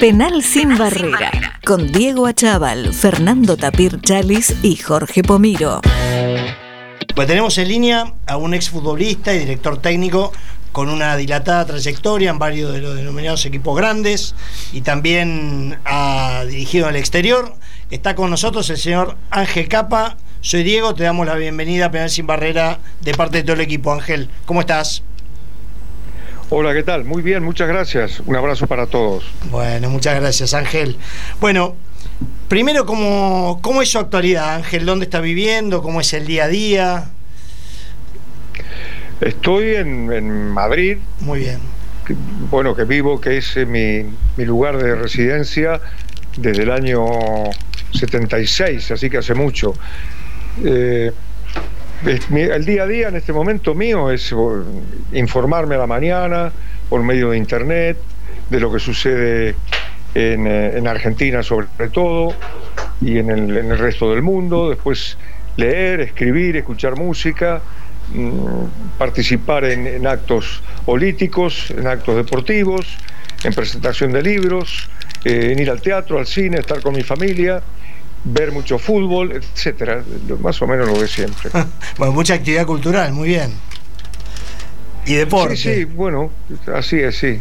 Penal sin barrera, con Diego Achával, Fernando Tapir Chalis y Jorge Pomiro. Pues tenemos en línea a un exfutbolista y director técnico con una dilatada trayectoria en varios de los denominados equipos grandes y también ha dirigido en el exterior. Está con nosotros el señor Ángel Capa. Soy Diego, te damos la bienvenida a Penal Sin Barrera de parte de todo el equipo. Ángel, ¿cómo estás? Hola, ¿qué tal? Muy bien, muchas gracias. Un abrazo para todos. Bueno, muchas gracias, Ángel. Bueno, primero, ¿cómo, cómo es su actualidad, Ángel? ¿Dónde está viviendo? ¿Cómo es el día a día? Estoy en, Madrid. Muy bien. bueno, que vivo, que es mi, mi lugar de residencia desde el año 76, así que hace mucho. Eh, el día a día en este momento mío es informarme a la mañana por medio de internet de lo que sucede en, eh, Argentina sobre todo y en el, resto del mundo, después leer, escribir, escuchar música, mm, participar en actos políticos, en actos deportivos, en presentación de libros, eh, en ir al teatro, al cine, estar con mi familia, ver mucho fútbol, etcétera, más o menos lo de siempre. bueno, mucha actividad cultural, muy bien. Y deporte. Sí, sí, bueno, así es, sí.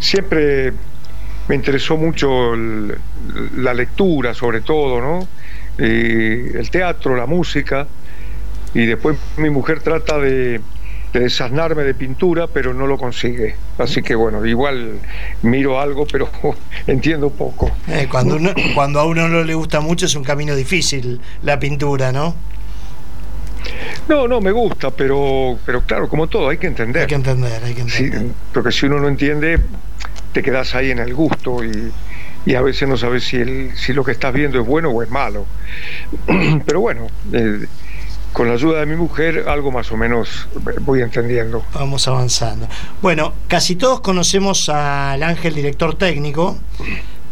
siempre me interesó mucho la lectura, sobre todo, ¿no? el teatro, la música. Y después mi mujer trata de, de desasnarme de pintura, pero no lo consigue. Así que bueno, igual miro algo, pero entiendo poco. Eh, cuando, cuando a uno no le gusta mucho es un camino difícil la pintura, ¿no? No, no, me gusta, pero, pero claro, como todo, hay que entender. Hay que entender, hay que entender. porque si uno no entiende, te quedas ahí en el gusto y, a veces no sabes si, el, si lo que estás viendo es bueno o es malo. Pero bueno, eh, con la ayuda de mi mujer algo más o menos voy entendiendo. Vamos avanzando. Bueno, casi todos conocemos al Ángel director técnico,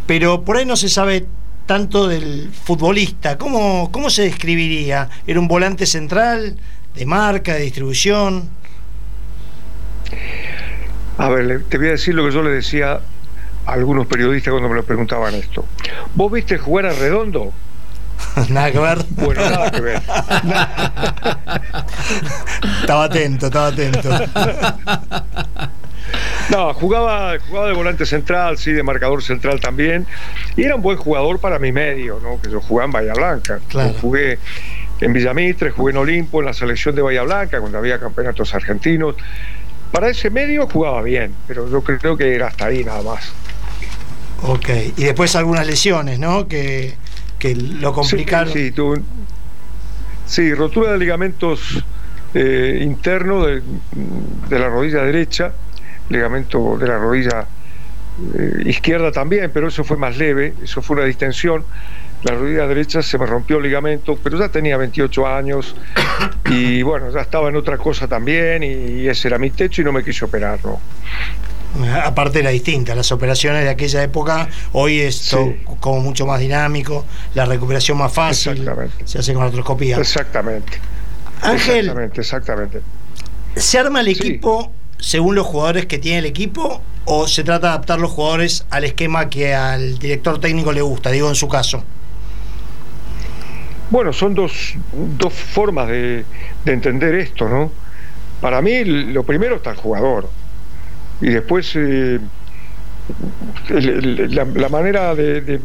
pero por ahí no se sabe tanto del futbolista. ¿Cómo, cómo se describiría? ¿Era un volante central, de marca, de distribución? A ver, te voy a decir lo que yo le decía a algunos periodistas cuando me lo preguntaban esto. ¿Vos viste jugar a Redondo? nada que ver. Bueno, nada que ver. estaba atento, estaba atento. No, jugaba, jugaba de volante central, sí, de marcador central también. Y era un buen jugador para mi medio, ¿no? Que yo jugaba en Bahía Blanca. Jugué en Villamitre, jugué en Olimpo, en la selección de Bahía Blanca, cuando había campeonatos argentinos. Para ese medio jugaba bien, pero yo creo que era hasta ahí nada más. Ok, y después algunas lesiones, ¿no? Que, que lo complicaron. Sí, sí, rotura de ligamentos eh, internos de, la rodilla derecha, ligamento de la rodilla eh, izquierda también, pero eso fue más leve, eso fue una distensión. La rodilla derecha se me rompió el ligamento, pero ya tenía 28 años y bueno, ya estaba en otra cosa también y, ese era mi techo y no me quiso operar, ¿no? Aparte era distinta, las operaciones de aquella época, hoy es como mucho más dinámico, la recuperación más fácil, se hace con artroscopía. Exactamente. Ángel, exactamente, exactamente. ¿Se arma el equipo según los jugadores que tiene el equipo o se trata de adaptar los jugadores al esquema que al director técnico le gusta, digo en su caso? Bueno, son dos, dos formas de, de entender esto, ¿no? Para mí lo primero está el jugador y después eh, la, manera de,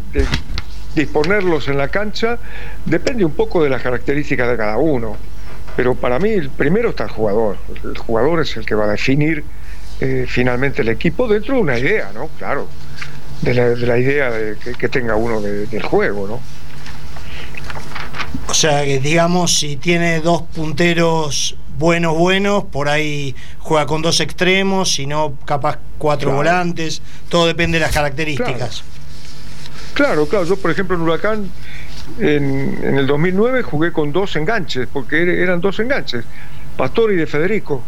disponerlos en la cancha depende un poco de las características de cada uno. Pero para mí el primero está el jugador. El jugador es el que va a definir eh, finalmente el equipo dentro de una idea, ¿no? Claro, de la, idea que, tenga uno del juego, ¿no? O sea, que digamos, si tiene dos punteros buenos, buenos, por ahí juega con dos extremos, si no, capaz cuatro volantes, todo depende de las características. Claro. claro, Yo, por ejemplo, en Huracán, en, en, el 2009 jugué con dos enganches, porque eran dos enganches, Pastor y de Federico.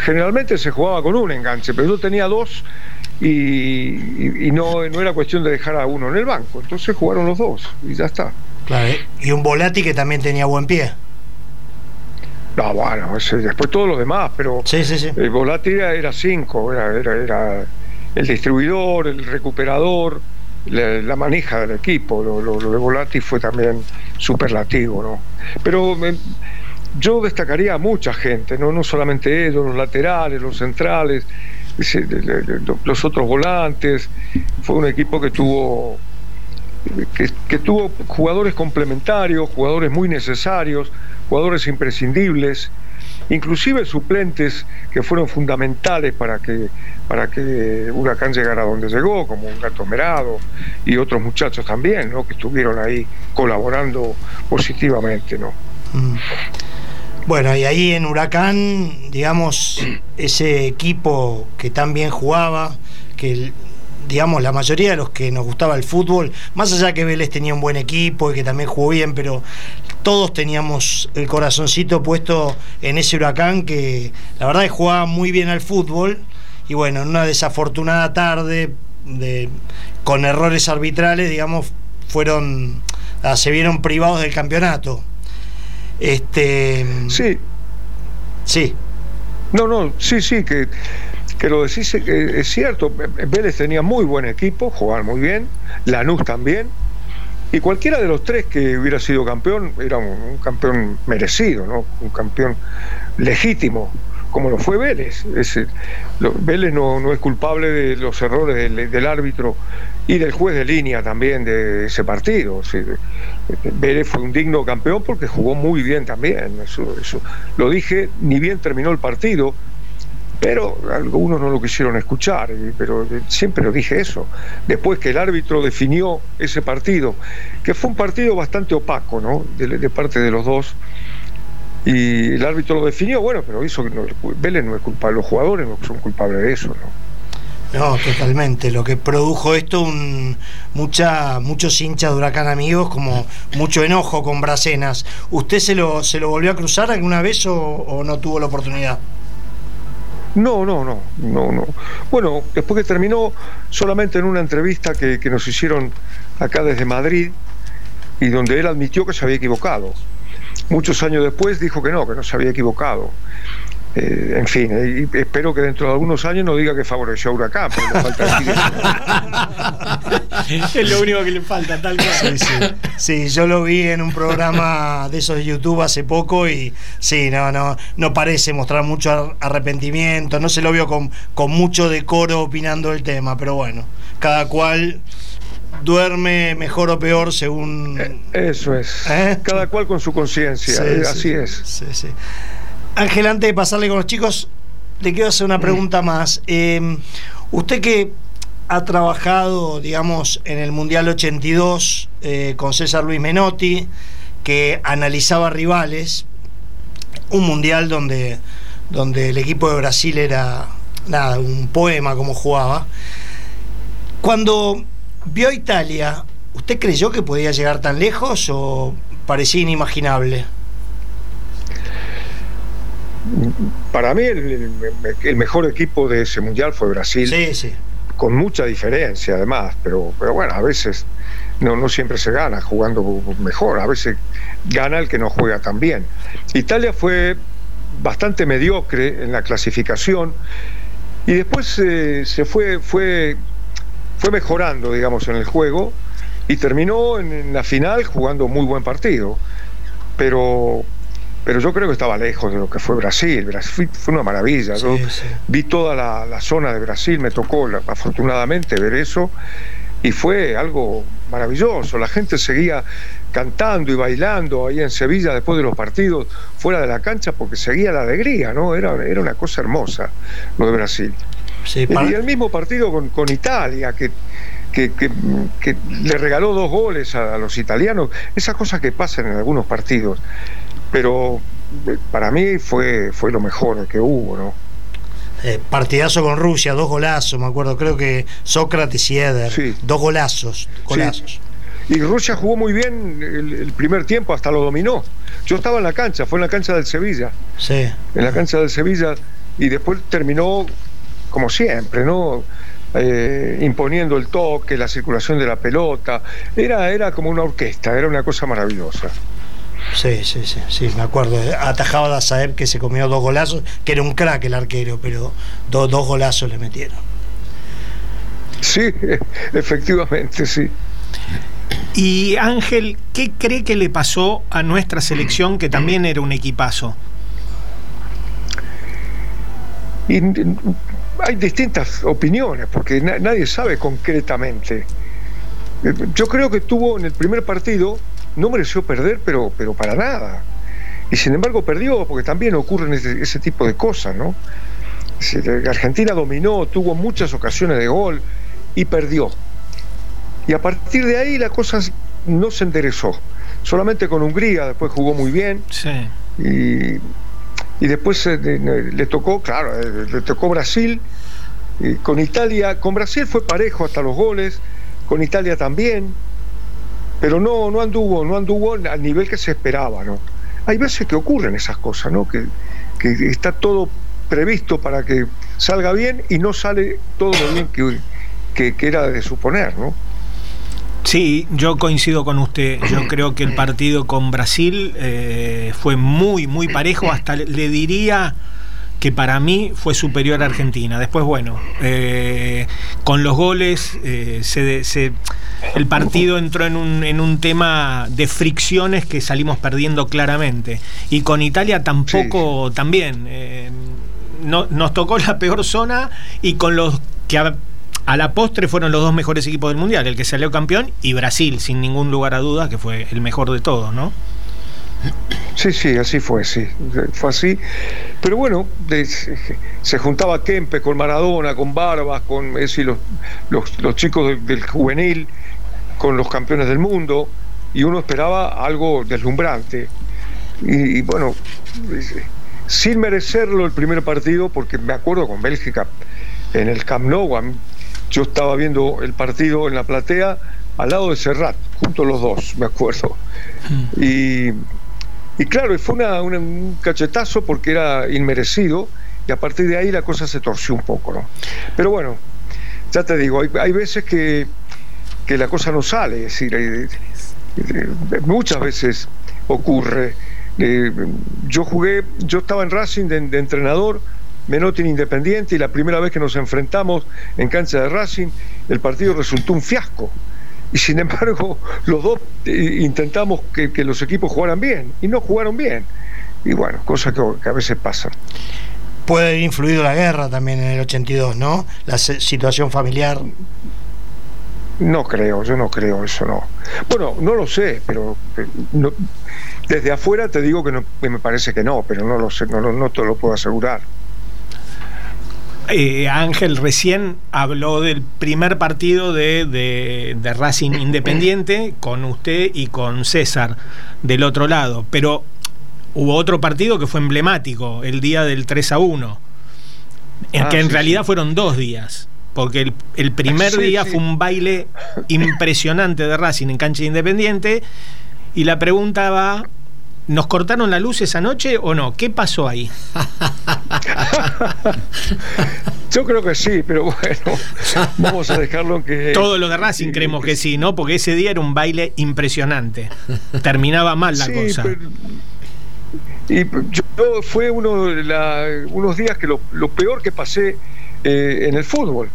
Generalmente se jugaba con un enganche, pero yo tenía dos y, no, no era cuestión de dejar a uno en el banco. Entonces jugaron los dos y ya está. Claro, y un Volati que también tenía buen pie. No, bueno, después todos los demás, pero sí, sí, sí. el Volati era 5, era, era, el distribuidor, el recuperador, la, maneja del equipo. Lo, de Volati fue también superlativo, ¿no? Pero eh, yo destacaría a mucha gente, ¿no? no solamente ellos, los laterales, los centrales, los otros volantes. Fue un equipo que tuvo que, tuvo jugadores complementarios, jugadores muy necesarios, jugadores imprescindibles, inclusive suplentes que fueron fundamentales para que, para que Huracán llegara a donde llegó, como un gato merado y otros muchachos también, ¿no? que estuvieron ahí colaborando positivamente. ¿no? Mm. Bueno, y ahí en Huracán, digamos, ese equipo que tan bien jugaba, que digamos, la mayoría de los que nos gustaba el fútbol, más allá que Vélez tenía un buen equipo y que también jugó bien, pero todos teníamos el corazoncito puesto en ese huracán que la verdad es que jugaba muy bien al fútbol y bueno, en una desafortunada tarde de, con errores arbitrales, digamos, fueron ah, se vieron privados del campeonato. Este Sí. Sí. No, no, sí, sí, que que lo decís que es cierto, Vélez tenía muy buen equipo, jugaban muy bien, Lanús también, y cualquiera de los tres que hubiera sido campeón era un, campeón merecido, ¿no? un campeón legítimo, como lo fue Vélez. Vélez no, es culpable de los errores del, árbitro y del juez de línea también de ese partido. Vélez fue un digno campeón porque jugó muy bien también. Eso, eso. Lo dije, ni bien terminó el partido, pero algunos no lo quisieron escuchar, pero siempre lo dije eso. Después que el árbitro definió ese partido, que fue un partido bastante opaco, ¿no? De, parte de los dos, y el árbitro lo definió, bueno, pero que no, Vélez no es culpable, los jugadores no son culpables de eso, ¿no? No, totalmente. Lo que produjo esto, un, mucha, muchos hinchas de Huracán amigos, como mucho enojo con Bracenas. ¿Usted se lo, se lo volvió a cruzar alguna vez o no tuvo la oportunidad? No, no, no, no, no. Bueno, después que terminó, solamente en una entrevista que, que nos hicieron acá desde Madrid, y donde él admitió que se había equivocado. Muchos años después dijo que no, que no se había equivocado. Eh, en fin, eh, espero que dentro de algunos años no diga que favoreció a Huracán, pero falta Es lo único que le falta, tal cual. Sí, sí. sí, yo lo vi en un programa de esos de YouTube hace poco y sí, no, no, no parece mostrar mucho arrepentimiento, no se lo vio con, con mucho decoro opinando el tema, pero bueno, cada cual duerme mejor o peor según. Eh, eso es. Cada cual con su conciencia. así es. Sí, sí. Ángel, antes de pasarle con los chicos, le quiero hacer una pregunta más. Em, usted que ha trabajado, digamos, en el Mundial 82 eh, con César Luis Menotti, que analizaba rivales, un mundial donde, donde el equipo de Brasil era nada, un poema como jugaba. Cuando vio a Italia, ¿usted creyó que podía llegar tan lejos o parecía inimaginable? para mí el, mejor equipo de ese mundial fue Brasil. Sí, sí. Con mucha diferencia además, pero, pero bueno, a veces no, no siempre se gana jugando mejor, a veces gana el que no juega tan bien. Italia fue bastante mediocre en la clasificación y después eh, se fue, fue, fue mejorando, digamos, en el juego y terminó en la final jugando muy buen partido. Pero pero yo creo que estaba lejos de lo que fue Brasil. Brasil fue una maravilla. yo vi toda la, zona de Brasil, me tocó afortunadamente ver eso y fue algo maravilloso. La gente seguía cantando y bailando ahí en Sevilla después de los partidos fuera de la cancha porque seguía la alegría, ¿no? Era, era una cosa hermosa lo de Brasil. Y el mismo partido con, con Italia, que, que, que, le regaló dos goles a, a los italianos, esas cosas que pasan en algunos partidos pero eh, para mí fue, fue lo mejor que hubo, ¿no? Eh, partidazo con Rusia, dos golazos, me acuerdo, creo que Sócrates y Eder, dos golazos, golazos. Y Rusia jugó muy bien el, primer tiempo, hasta lo dominó. Yo estaba en la cancha, fue en la cancha del Sevilla. Sí. En la cancha del Sevilla, y después terminó como siempre, ¿no? Eh, imponiendo el toque, la circulación de la pelota. Era, era como una orquesta, era una cosa maravillosa. Sí, sí, sí, sí, me acuerdo. Atajaba a Saeb que se comió dos golazos, que era un crack el arquero, pero dos golazos le metieron. Sí, efectivamente, sí. Y Ángel, ¿qué cree que le pasó a nuestra selección que también era un equipazo? hay distintas opiniones, porque nadie sabe concretamente. Eh, yo creo que tuvo en el primer partido, no mereció perder, pero, pero para nada. Y sin embargo perdió, porque también ocurren ese, ese tipo de cosas, ¿no? Argentina dominó, tuvo muchas ocasiones de gol y perdió. Y a partir de ahí la cosa no se enderezó. Solamente con Hungría, después jugó muy bien. Sí. Y, después eh, le tocó, claro, eh, le tocó Brasil. Y con Italia, con Brasil fue parejo hasta los goles, con Italia también, pero no, no anduvo, no anduvo al nivel que se esperaba, ¿no? Hay veces que ocurren esas cosas, ¿no? Que, que está todo previsto para que salga bien y no sale todo lo bien que, que, era de suponer, ¿no? Sí, yo coincido con usted. Yo creo que el partido con Brasil eh, fue muy, muy parejo. Hasta le diría que para mí fue superior a Argentina. Después, bueno, eh, con los goles, eh, se, el partido entró en un, en un tema de fricciones que salimos perdiendo claramente. Y con Italia tampoco, también no, nos tocó la peor zona y con los que a, la postre fueron los dos mejores equipos del Mundial, el que salió campeón y Brasil, sin ningún lugar a dudas, que fue el mejor de todos, ¿no? Sí, sí, así fue, sí, fue así. Pero bueno, se juntaba Kempe con Maradona, con Barbas, con es los, los, chicos del, juvenil, con los campeones del mundo, y uno esperaba algo deslumbrante. y bueno, sin merecerlo el primer partido, porque me acuerdo con Bélgica en el Camp Nou, yo estaba viendo el partido en la platea al lado de Serrat, junto los dos, me acuerdo. Mm. Y, y claro, fue una, un cachetazo porque era inmerecido y a partir de ahí la cosa se torció un poco, ¿no? Pero bueno, ya te digo, hay, veces que, que, la cosa no sale, es decir, muchas veces ocurre eh, yo jugué, yo estaba en Racing de, entrenador, Menotti en Independiente, y la primera vez que nos enfrentamos en cancha de Racing, el partido resultó un fiasco. Y sin embargo, los dos eh, intentamos que, los equipos jugaran bien, y no jugaron bien. Y bueno, cosas que, a veces pasan. Puede haber influido la guerra también en el 82, ¿no? La situación familiar. No creo, yo no creo eso, no. Bueno, no lo sé, pero eh, no, desde afuera te digo que, no, me parece que no, pero no lo sé, no, no, te lo puedo asegurar. Eh, Ángel recién habló del primer partido de, de, Racing Independiente con usted y con César del otro lado, pero hubo otro partido que fue emblemático, el día del 3 a 1, en ah, que en realidad fueron dos días porque el, primer día fue un baile impresionante de Racing en cancha independiente y la pregunta va, ¿nos cortaron la luz esa noche o no? ¿Qué pasó ahí? Yo creo que sí, pero bueno, vamos a dejarlo en que... Todos los de Racing creemos que sí, ¿no? Porque ese día era un baile impresionante. Terminaba mal la cosa. y yo fue uno de unos días que lo, peor que pasé eh, en el fútbol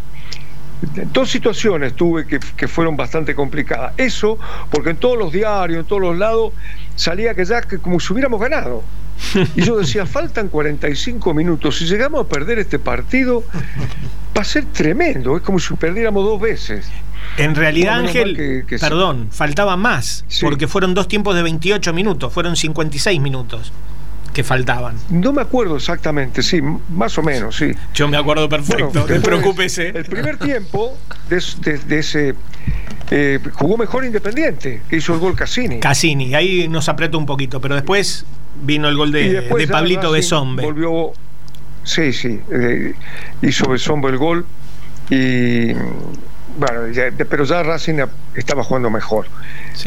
dos situaciones tuve que, fueron bastante complicadas. Eso, porque en todos los diarios, en todos los lados, salía que ya que como si hubiéramos ganado. Y yo decía, faltan 45 minutos. Si llegamos a perder este partido, va a ser tremendo. Es como si perdiéramos dos veces. En realidad, Ángel, perdón, faltaba más, porque fueron dos tiempos de 28 minutos, fueron 56 minutos que faltaban. No me acuerdo exactamente, sí, más o menos, sí. Yo me acuerdo perfecto, no preocúpese. El primer tiempo de, ese eh, jugó mejor Independiente, que hizo el gol Cassini. Cassini, ahí nos apretó un poquito, pero después vino el gol de, de Pablito Besombe. Volvió, sí, sí, eh, hizo Besombe el gol y bueno, pero ya Racing estaba jugando mejor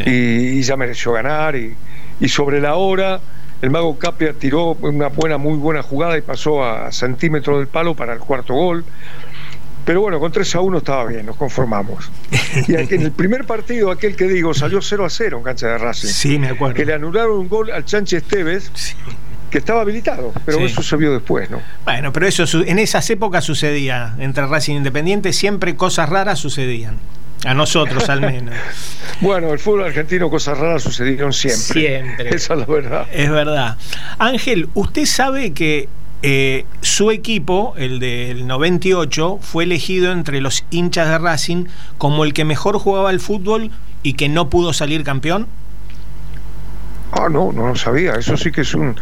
y, ya mereció ganar y, y sobre la hora el mago Capia tiró una buena, muy buena jugada y pasó a centímetros del palo para el cuarto gol. Pero bueno, con 3 a 1 estaba bien, nos conformamos. Y en el primer partido, aquel que digo, salió 0 a 0 en cancha de Racing. Sí, me acuerdo. Que le anularon un gol al Chanche Esteves. que estaba habilitado, pero eso se vio después, ¿no? Bueno, pero eso en esas épocas sucedía, entre Racing Independiente siempre cosas raras sucedían. A nosotros al menos. bueno, el fútbol argentino cosas raras sucedieron siempre. Siempre. Esa es la verdad. Es verdad. Ángel, usted sabe que eh, su equipo, el del 98, fue elegido entre los hinchas de Racing como el que mejor jugaba al fútbol y que no pudo salir campeón. Ah, no, no lo sabía. Eso sí que es un,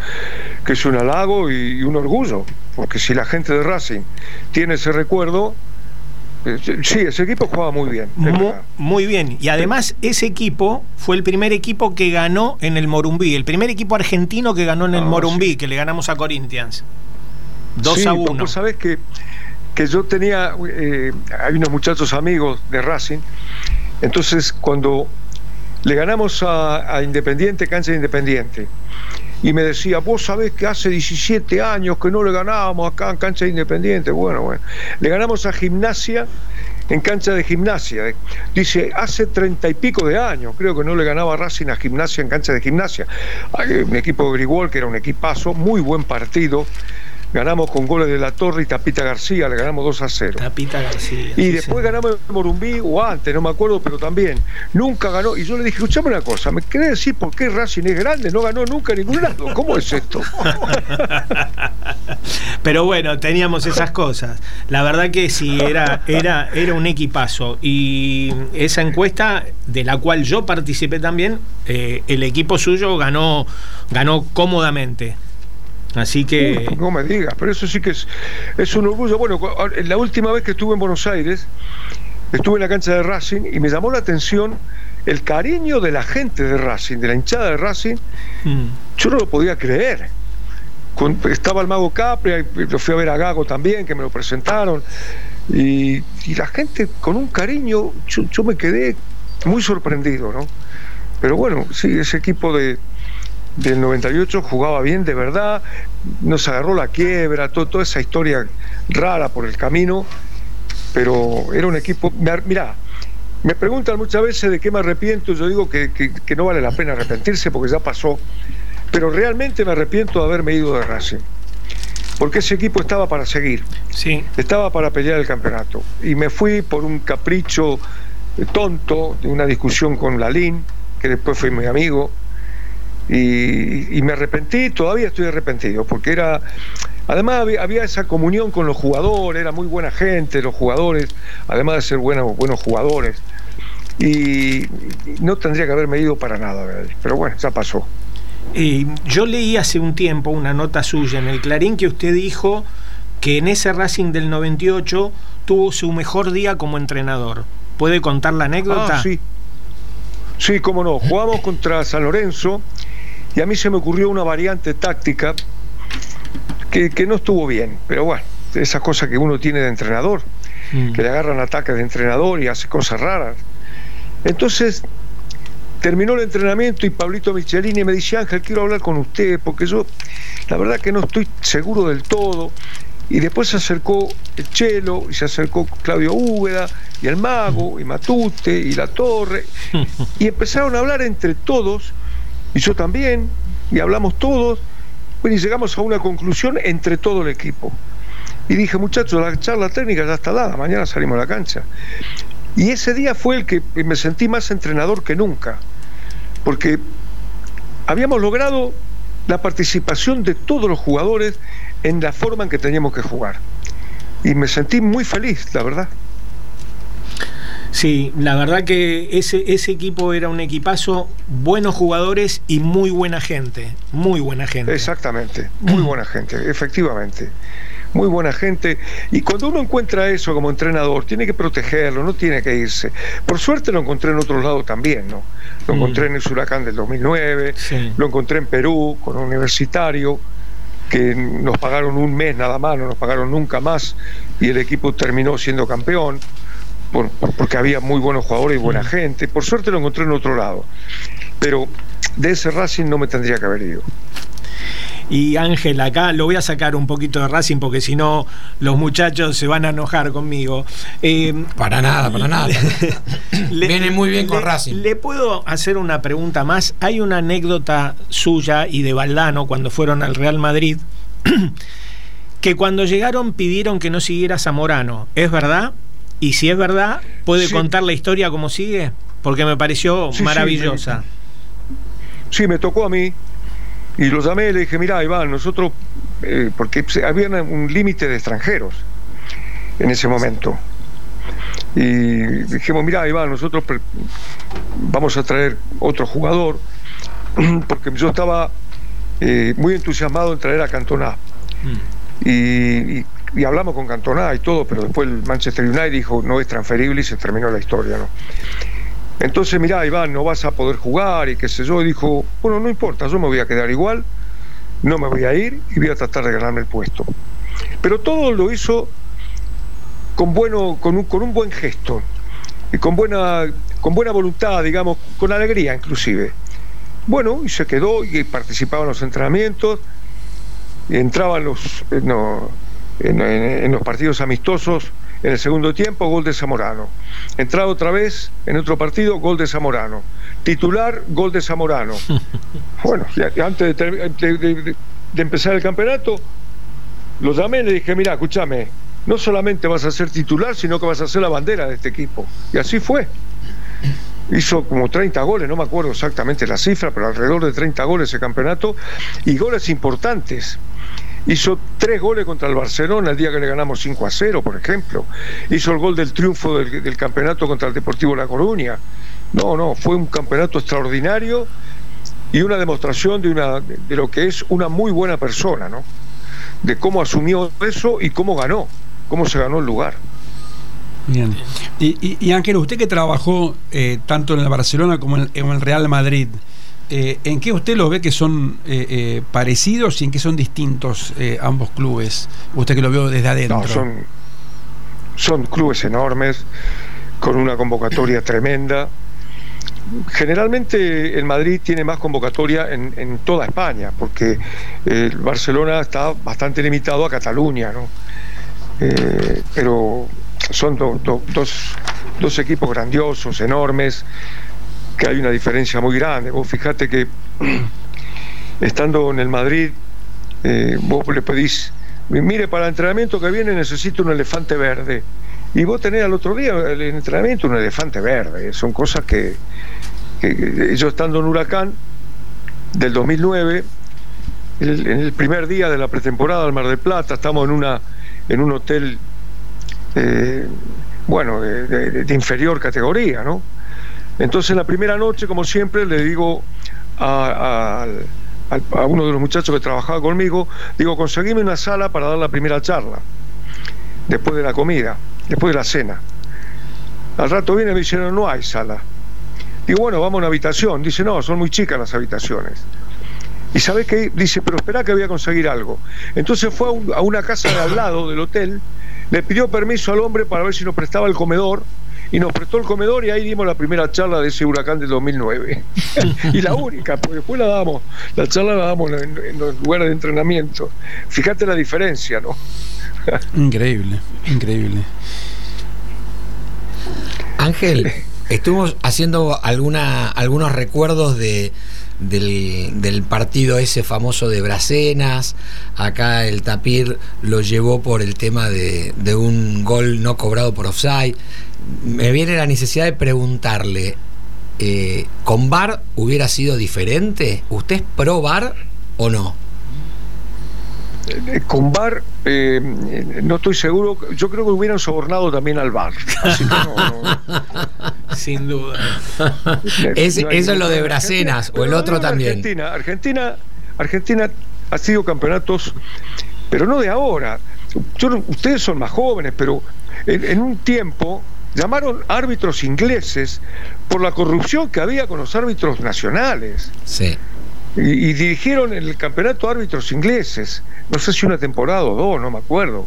que es un halago y, un orgullo. Porque si la gente de Racing tiene ese recuerdo, eh, Sí, ese equipo jugaba muy bien. Muy, bien. Y además ese equipo fue el primer equipo que ganó en el Morumbí, el primer equipo argentino que ganó en el ah, Morumbí, que le ganamos a Corinthians. 2 a 1. Vos sabés que, que yo tenía, eh, hay unos muchachos amigos de Racing, entonces cuando le ganamos a, Independiente, cancha de Independiente. Y me decía, vos sabés que hace 17 años que no le ganábamos acá en cancha de Independiente. Bueno, bueno. Le ganamos a Gimnasia en cancha de gimnasia. Dice, hace treinta y pico de años, creo que no le ganaba Racing a gimnasia en cancha de gimnasia. Un equipo de Grigol, que era un equipazo, muy buen partido ganamos con goles de La Torre y Tapita García, le ganamos 2 a 0. Tapita García. Y después ganamos en Morumbí o antes, no me acuerdo, pero también. Nunca ganó. Y yo le dije, escuchame una cosa, ¿me querés decir por qué Racing es grande? No ganó nunca en ningún lado. ¿Cómo es esto? pero bueno, teníamos esas cosas. La verdad que sí, era, era, era un equipazo. Y esa encuesta, de la cual yo participé también, eh, el equipo suyo ganó, ganó cómodamente. Así que. no me digas, pero eso sí que es, es un orgullo. Bueno, la última vez que estuve en Buenos Aires, estuve en la cancha de Racing y me llamó la atención el cariño de la gente de Racing, de la hinchada de Racing. Mm. Yo no lo podía creer. estaba el mago Capri, lo fui a ver a Gago también, que me lo presentaron. Y, la gente con un cariño, yo me quedé muy sorprendido, ¿no? Pero bueno, sí, ese equipo de, del 98 jugaba bien de verdad, nos agarró la quiebra, toda esa historia rara por el camino, pero era un equipo, mira, me preguntan muchas veces de qué me arrepiento, yo digo que, no vale la pena arrepentirse porque ya pasó, pero realmente me arrepiento de haberme ido de Racing, porque ese equipo estaba para seguir, sí. estaba para pelear el campeonato, y me fui por un capricho tonto de una discusión con Lalín, que después fue mi amigo, y, me arrepentí, todavía estoy arrepentido, porque era, además había, esa comunión con los jugadores, era muy buena gente, los jugadores, además de ser buenos, buenos jugadores, y no tendría que haberme ido para nada, pero bueno, ya pasó. Y yo leí hace un tiempo una nota suya en el Clarín que usted dijo que en ese Racing del 98 tuvo su mejor día como entrenador. ¿Puede contar la anécdota? Ah, sí. Sí, cómo no. Jugamos contra San Lorenzo y a mí se me ocurrió una variante táctica que, no estuvo bien, pero bueno, esas cosas que uno tiene de entrenador, mm. que le agarran ataques de entrenador y hace cosas raras. Entonces, terminó el entrenamiento y Pablito Michelini me dice, Ángel, quiero hablar con usted, porque yo la verdad que no estoy seguro del todo. Y después se acercó el Chelo, y se acercó Claudio Úbeda, y el Mago, y Matute, y La Torre, y empezaron a hablar entre todos y yo también, y hablamos todos, bueno, y llegamos a una conclusión entre todo el equipo. Y dije, muchachos, la charla técnica ya está dada, mañana salimos a la cancha. Y ese día fue el que me sentí más entrenador que nunca, porque habíamos logrado la participación de todos los jugadores en la forma en que teníamos que jugar. Y me sentí muy feliz, la verdad. Sí, la verdad que ese, ese equipo era un equipazo, buenos jugadores y muy buena gente, muy buena gente. Exactamente, muy buena gente, efectivamente. Muy buena gente. Y cuando uno encuentra eso como entrenador, tiene que protegerlo, no tiene que irse. Por suerte lo encontré en otros lados también, ¿no? Lo encontré en el Huracán del 2009, lo encontré en Perú con un universitario que nos pagaron un mes nada más, no nos pagaron nunca más y el equipo terminó siendo campeón porque había muy buenos jugadores y buena gente. Por suerte lo encontré en otro lado. Pero de ese Racing no me tendría que haber ido. Y Ángel, acá lo voy a sacar un poquito de Racing porque si no los muchachos se van a enojar conmigo. Eh, para nada, para nada. Viene muy bien con Racing. ¿Le puedo hacer una pregunta más? Hay una anécdota suya y de Valdano cuando fueron al Real Madrid. que cuando llegaron pidieron que no siguiera Zamorano. ¿Es verdad? Y si es verdad, ¿puede contar la historia como sigue? Porque me pareció maravillosa. Sí me, tocó a mí. Y lo llamé y le dije, mira, Iván, nosotros, eh, porque había un límite de extranjeros en ese momento. Y dijimos, mira, Iván, nosotros vamos a traer otro jugador, porque yo estaba eh, muy entusiasmado en traer a Cantona. Mm. y, y hablamos con Cantona y todo, pero después el Manchester United dijo no es transferible y se terminó la historia, ¿no? Entonces, mirá, Iván, no vas a poder jugar y qué sé yo. Y dijo, bueno, no importa, yo me voy a quedar igual, no me voy a ir y voy a tratar de ganarme el puesto. Pero todo lo hizo con, bueno, con, un, con un buen gesto y con buena, con buena voluntad, digamos, con alegría inclusive. Bueno, y se quedó y participaba en los entrenamientos, y entraban los... Eh, no, en, los partidos amistosos. En el segundo tiempo, gol de Zamorano. Entrado otra vez en otro partido, gol de Zamorano. Titular, gol de Zamorano. Bueno, antes de, empezar el campeonato, lo llamé y le dije, mira, escúchame, no solamente vas a ser titular, sino que vas a ser la bandera de este equipo. Y así fue. Hizo como 30 goles, no me acuerdo exactamente la cifra, pero alrededor de 30 goles ese campeonato, y goles importantes. Hizo tres goles contra el Barcelona el día que le ganamos 5 a 0, por ejemplo. Hizo el gol del triunfo del, campeonato contra el Deportivo La Coruña. No, no, fue un campeonato extraordinario y una demostración de, una, de lo que es una muy buena persona, ¿no? De cómo asumió eso y cómo ganó, cómo se ganó el lugar. Bien. Y, Ángel, usted que trabajó eh, tanto en el Barcelona como en el Real Madrid, eh, ¿En qué usted lo ve que son eh, eh, parecidos y en qué son distintos ambos clubes? Usted que lo veo desde adentro. son, son clubes enormes, con una convocatoria tremenda. Generalmente el Madrid tiene más convocatoria en, toda España, porque el Barcelona está bastante limitado a Cataluña, ¿no? pero son dos, dos equipos grandiosos, enormes, que hay una diferencia muy grande. Vos fijate que estando en el Madrid, eh, vos le pedís, mire, para el entrenamiento que viene necesito un elefante verde. Y vos tenés al otro día el entrenamiento un elefante verde. Son cosas que, yo estando en Huracán del 2009, en el primer día de la pretemporada al Mar del Plata, estamos en, una, en un hotel, eh, bueno, de inferior categoría, ¿no? Entonces, la primera noche, como siempre, le digo a, uno de los muchachos que trabajaba conmigo, digo, conseguime una sala para dar la primera charla, después de la comida, después de la cena. Al rato viene y me dice, no, hay sala. Digo, bueno, vamos a una habitación. Dice, no, son muy chicas las habitaciones. Y sabes qué? Dice, pero espera que voy a conseguir algo. Entonces fue a una casa de al lado del hotel, le pidió permiso al hombre para ver si nos prestaba el comedor y nos prestó el comedor y ahí dimos la primera charla de ese huracán del 2009. y la única, porque después la damos, la charla la damos en, los lugares de entrenamiento. Fíjate la diferencia, ¿no? increíble, increíble. Ángel, estuvimos haciendo alguna, algunos recuerdos de, del, partido ese famoso de Bracenas. Acá el Tapir lo llevó por el tema de, de un gol no cobrado por offside me viene la necesidad de preguntarle, eh, ¿con VAR hubiera sido diferente? ¿Usted es pro VAR o no? Eh, con VAR eh, no estoy seguro, yo creo que hubieran sobornado también al VAR. Sin duda. eso es lo de Bracenas o el otro también. Argentina, Argentina, Argentina ha sido campeonatos, pero no de ahora. ustedes son más jóvenes, pero en un tiempo llamaron árbitros ingleses por la corrupción que había con los árbitros nacionales. Sí. Y, dirigieron el campeonato árbitros ingleses, no sé si una temporada o dos, no me acuerdo.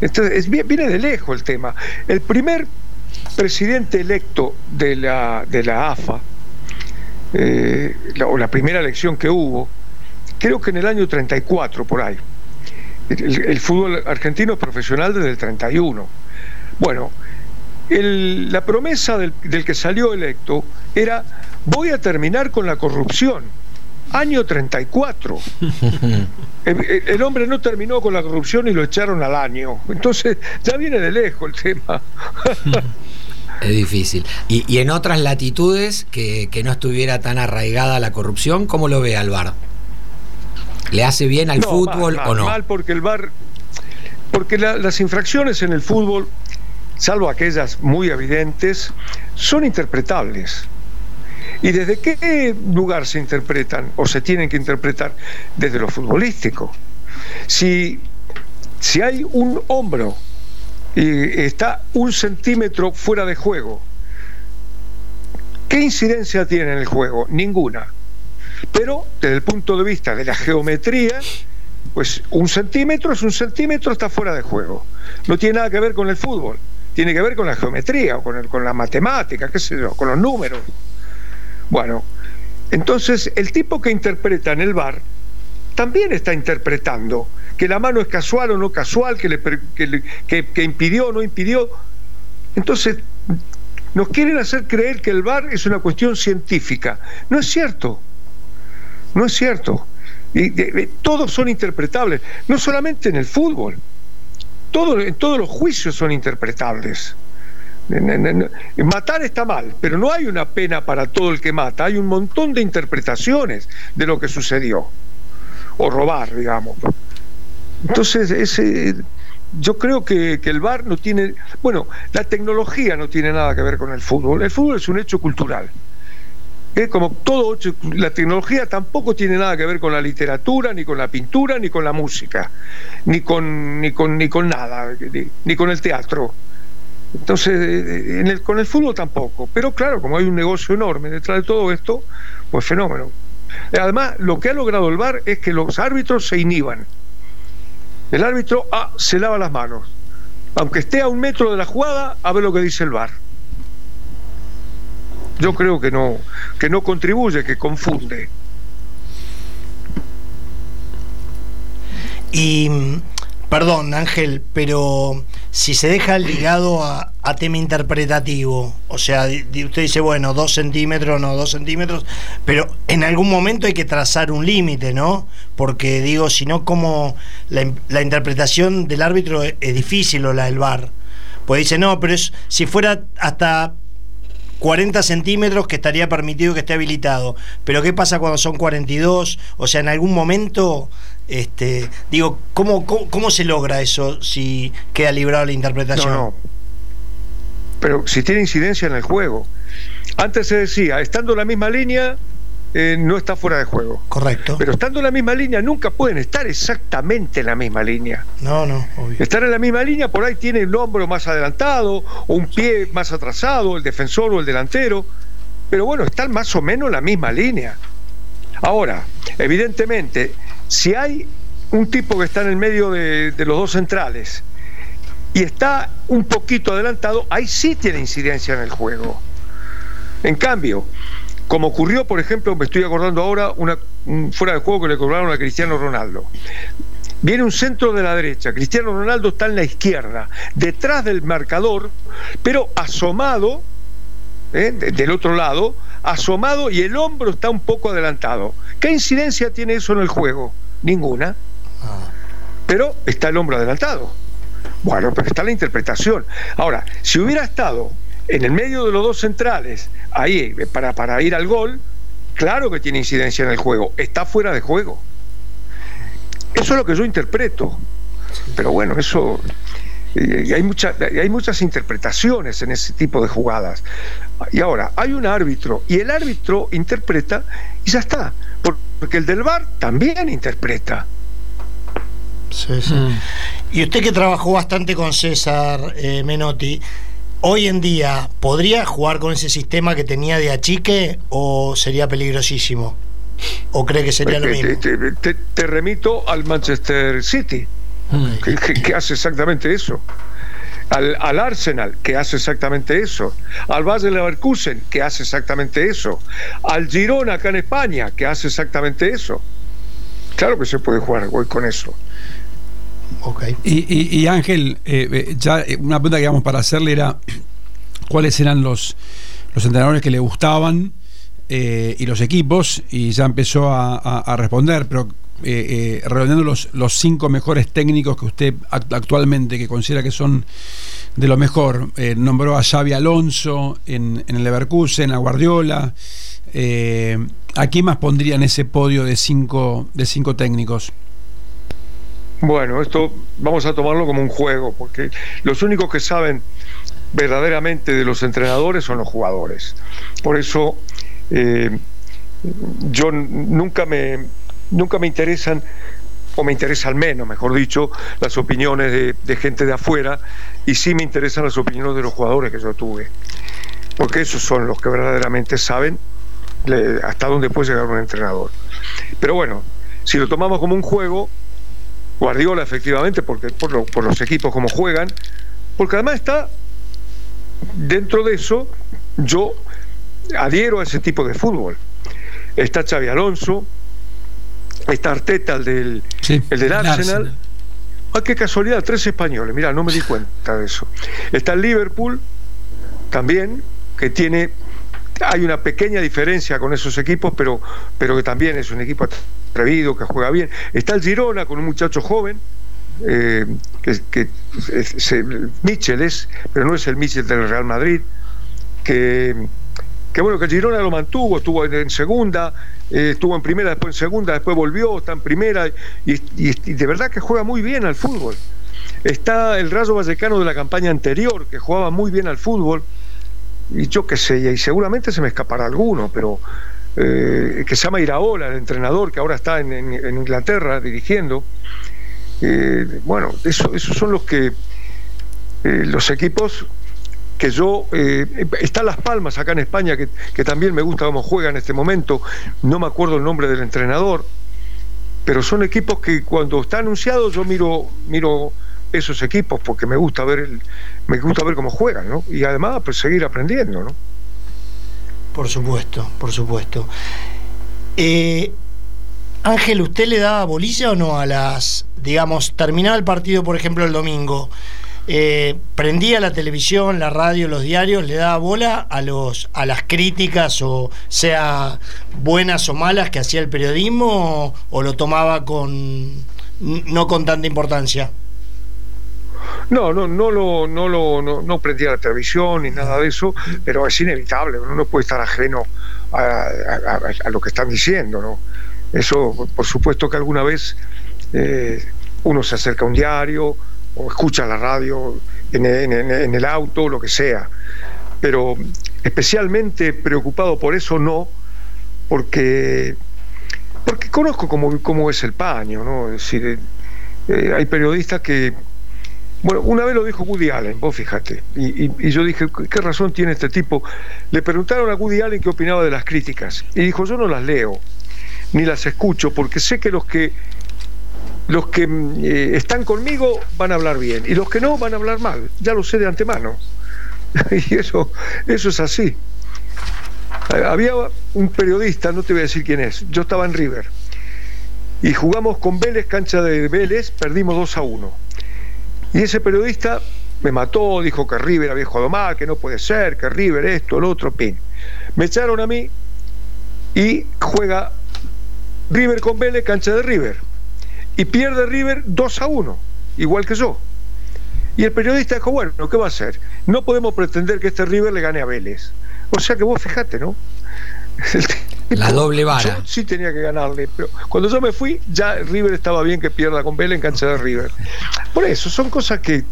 Entonces, viene de lejos el tema. El primer presidente electo de la, de la AFA, eh, o la primera elección que hubo, creo que en el año 34, por ahí. El, fútbol argentino es profesional desde el 31. Bueno, la promesa del, que salió electo era voy a terminar con la corrupción. Año 34. El, hombre no terminó con la corrupción y lo echaron al año. Entonces ya viene de lejos el tema. Es difícil. Y, en otras latitudes que, no estuviera tan arraigada la corrupción, ¿cómo lo ve Alvar? ¿Le hace bien al fútbol o no? Mal porque el VAR, porque las infracciones en el fútbol, salvo aquellas muy evidentes, son interpretables. ¿Y desde qué lugar se interpretan o se tienen que interpretar? Desde lo futbolístico. Si, si hay un hombro y está un centímetro fuera de juego, ¿qué incidencia tiene en el juego? Ninguna. Pero desde el punto de vista de la geometría, pues un centímetro es un centímetro, está fuera de juego. No tiene nada que ver con el fútbol, tiene que ver con la geometría, o con, el, con la matemática, qué sé yo, con los números. Bueno, entonces el tipo que interpreta en el bar también está interpretando que la mano es casual o no casual, que, le, que, impidió o no impidió. Entonces, nos quieren hacer creer que el bar es una cuestión científica. No es cierto. No es cierto. Todos son interpretables, no solamente en el fútbol, todos los juicios son interpretables. Matar está mal, pero no hay una pena para todo el que mata, hay un montón de interpretaciones de lo que sucedió, o robar, digamos. Entonces, ese, yo creo que, que el VAR no tiene, bueno, la tecnología no tiene nada que ver con el fútbol, el fútbol es un hecho cultural. Como todo, la tecnología tampoco tiene nada que ver con la literatura, ni con la pintura, ni con la música, ni con, ni con, ni con nada, ni, con el teatro. Entonces, eh, el, con el fútbol tampoco. Pero claro, como hay un negocio enorme detrás de todo esto, pues fenómeno. Además, lo que ha logrado el VAR es que los árbitros se inhiban. El árbitro ah, se lava las manos. Aunque esté a un metro de la jugada, a ver lo que dice el VAR yo creo que no, que no contribuye, que confunde. Y, perdón Ángel, pero si se deja ligado a, a tema interpretativo, o sea, usted dice, bueno, dos centímetros, no, dos centímetros, pero en algún momento hay que trazar un límite, ¿no? Porque digo, si no, como la, la, interpretación del árbitro es, es difícil o la del VAR. Pues dice, no, pero es, si fuera hasta 40 centímetros que estaría permitido que esté habilitado. Pero ¿qué pasa cuando son 42? O sea, en algún momento, este, digo, ¿cómo, cómo, se logra eso si queda librado la interpretación? No, no. Pero si tiene incidencia en el juego. Antes se decía, estando en la misma línea, eh, no está fuera de juego. Correcto. Pero estando en la misma línea, nunca pueden estar exactamente en la misma línea. No, no, obvio. Estar en la misma línea, por ahí tiene el hombro más adelantado, o un pie más atrasado, el defensor o el delantero. Pero bueno, están más o menos en la misma línea. Ahora, evidentemente, si hay un tipo que está en el medio de, de los dos centrales y está un poquito adelantado, ahí sí tiene incidencia en el juego. En cambio, como ocurrió, por ejemplo, me estoy acordando ahora, una, un fuera de juego que le cobraron a Cristiano Ronaldo. Viene un centro de la derecha, Cristiano Ronaldo está en la izquierda, detrás del marcador, pero asomado, ¿eh? del otro lado, asomado y el hombro está un poco adelantado. ¿Qué incidencia tiene eso en el juego? Ninguna. Pero está el hombro adelantado. Bueno, pero está la interpretación. Ahora, si hubiera estado en el medio de los dos centrales, ahí para, para ir al gol, claro que tiene incidencia en el juego, está fuera de juego. Eso es lo que yo interpreto. Pero bueno, eso y hay, mucha, hay muchas interpretaciones en ese tipo de jugadas. Y ahora, hay un árbitro y el árbitro interpreta y ya está. Porque el del VAR también interpreta. Sí, sí. Mm. Y usted que trabajó bastante con César eh, Menotti, hoy en día, ¿podría jugar con ese sistema que tenía de achique o sería peligrosísimo? ¿O cree que sería lo mismo? Te, remito al Manchester City, que, hace exactamente eso. Al, Arsenal, que hace exactamente eso, al Basel Leverkusen, que hace exactamente eso, al Girona acá en España, que hace exactamente eso. Claro que se puede jugar hoy con eso. Okay. Y, Ángel, eh, eh, ya eh, una pregunta que íbamos para hacerle era cuáles eran los, los entrenadores que le gustaban y los equipos, y ya empezó a, responder, pero eh, los, los cinco mejores técnicos que usted actualmente que considera que son de lo mejor. nombró a Xavi Alonso en, en el Leverkusen, a Guardiola. ¿A quién más pondría en ese podio de cinco, de cinco técnicos? Bueno, esto vamos a tomarlo como un juego, porque los únicos que saben verdaderamente de los entrenadores son los jugadores. Por eso eh, yo nunca me, nunca me interesan, o me interesan menos, mejor dicho, las opiniones de, gente de afuera, y sí me interesan las opiniones de los jugadores que yo tuve, porque esos son los que verdaderamente saben hasta dónde puede llegar un entrenador. Pero bueno, si lo tomamos como un juego, Guardiola efectivamente, porque por, por los equipos como juegan, porque además está dentro de eso, yo adhiero a ese tipo de fútbol. Está Xavi Alonso, está Arteta, el del, el del Arsenal. ¡Ay, qué casualidad! Tres españoles, mira, no me di cuenta de eso. Está el Liverpool, también, que tiene hay una pequeña diferencia con esos equipos, pero, pero que también es un equipo atrevido, que juega bien. Está el Girona con un muchacho joven, eh, que, que es, Michel es, pero no es el Michel del Real Madrid, que, que bueno, que Girona lo mantuvo, estuvo en, segunda, eh, estuvo en primera, después en segunda, después volvió, está en primera, y, y de verdad que juega muy bien al fútbol. Está el Rayo Vallecano de la campaña anterior, que jugaba muy bien al fútbol y yo qué sé, y seguramente se me escapará alguno, pero eh, que se llama Iraola, el entrenador que ahora está en, Inglaterra dirigiendo. Eh, bueno, eso, esos son los que eh, los equipos que yo están Las Palmas acá en España que, que, también me gusta cómo juega en este momento no me acuerdo el nombre del entrenador pero son equipos que cuando está anunciado yo miro miro esos equipos porque me gusta ver el, me gusta ver cómo juegan, ¿no? Y además pues seguir aprendiendo, ¿no? Por supuesto, por supuesto. Eh, Ángel, ¿usted le daba bolilla o no a las, digamos, terminaba el partido, por ejemplo, el domingo? Eh, prendía la televisión, la radio, los diarios, le daba bola a los a las críticas o sea buenas o malas que hacía el periodismo o lo tomaba con no con tanta importancia. No, no, no lo, no lo, no, prendía la televisión ni nada de eso, pero es inevitable, uno no puede estar ajeno a, lo que están diciendo, ¿no? Eso, por supuesto que alguna vez eh, uno se acerca a un diario o escucha la radio en, en, el auto, lo que sea, pero especialmente preocupado por eso no, porque porque conozco cómo, cómo es el paño, ¿no? Es decir, eh, hay periodistas que bueno, una vez lo dijo Woody Allen, vos fíjate, y, yo dije, ¿qué razón tiene este tipo? Le preguntaron a Woody Allen qué opinaba de las críticas, y dijo, yo no las leo, ni las escucho, porque sé que los que los que eh, están conmigo van a hablar bien, y los que no van a hablar mal, ya lo sé de antemano. y eso, eso es así. Había un periodista, no te voy a decir quién es, yo estaba en River, y jugamos con Vélez, cancha de Vélez, perdimos 2 a 1 y ese periodista me mató, dijo que River había jugado mal, que no puede ser, que River esto, lo otro, pin. Me echaron a mí y juega River con Vélez, cancha de River. Y pierde River 2 a 1, igual que yo. Y el periodista dijo, bueno, ¿qué va a hacer? No podemos pretender que este River le gane a Vélez. O sea que vos fijate, ¿no? La doble vara. sí tenía que ganarle, pero cuando yo me fui, ya River estaba bien que pierda con Vélez en cancha de River. Por eso, son cosas que,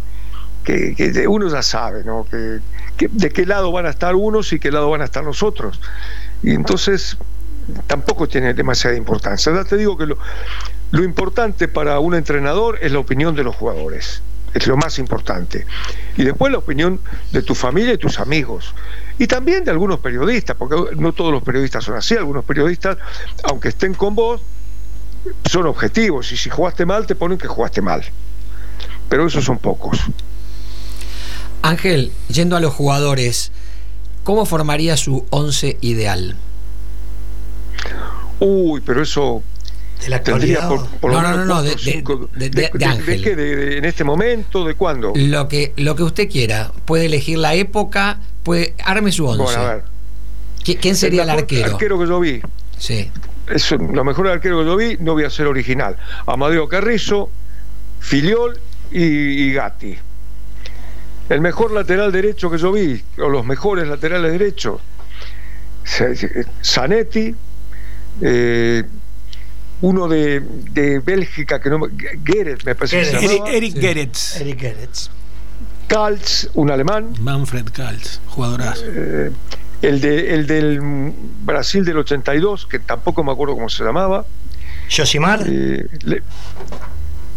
que, uno ya sabe, ¿no? Que, de qué lado van a estar unos y qué lado van a estar los otros. Y entonces tampoco tiene demasiada importancia. Ya te digo que lo, lo importante para un entrenador es la opinión de los jugadores es lo más importante. Y después la opinión de tu familia y tus amigos. Y también de algunos periodistas, porque no todos los periodistas son así, algunos periodistas, aunque estén con vos, son objetivos y si jugaste mal te ponen que jugaste mal. Pero esos son pocos. Ángel, yendo a los jugadores, ¿cómo formaría su once ideal? Uy, pero eso De la actualidad. por, por No, no, no, no, de- de- de- de Ángel. qué? ¿En este momento? ¿De cuándo? Lo que, lo que usted quiera. Puede elegir la época, puede, arme su once. Bueno, a ver. ¿Qui- ¿Quién sería el arquero? arquero que yo vi. Sí. Es lo mejor arquero que yo vi, no voy a ser original. Amadeo Carrizo, Filiol y, y Gatti. El mejor lateral derecho que yo vi, o los mejores laterales derechos, Zanetti, eh, uno de, de Bélgica que no me- Gerets, me parece que se. Eric. Eric Sí. Gerets. Eric Gerets. Kaltz, un alemán. Manfred Kals, jugadorazo. Eh, el, de, el del Brasil del 82, que tampoco me acuerdo cómo se llamaba. Josimar. Eh, le-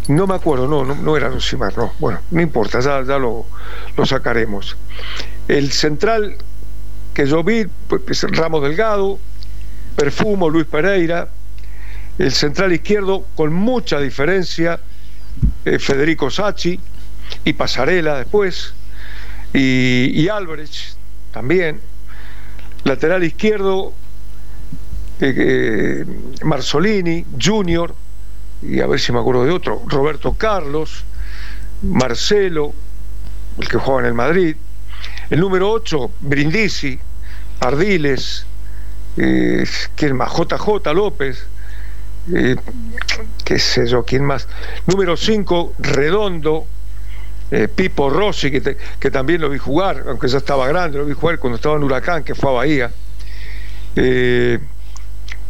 no me acuerdo, no, no, no era Lucimar, no. Bueno, no importa, ya, ya lo, lo sacaremos. El central que yo vi, pues, es Ramos Delgado, Perfumo, Luis Pereira. El central izquierdo, con mucha diferencia, eh, Federico Sacchi y Pasarela después. Y, y Álvarez también. Lateral izquierdo, eh, eh, Marzolini, Junior, y a ver si me acuerdo de otro, Roberto Carlos, Marcelo, el que juega en el Madrid, el número 8, Brindisi, Ardiles, eh, ¿quién más? JJ López, eh, qué sé yo, ¿quién más? Número 5, Redondo, eh, Pipo Rossi, que, que también lo vi jugar, aunque ya estaba grande, lo vi jugar cuando estaba en Huracán, que fue a Bahía. Eh,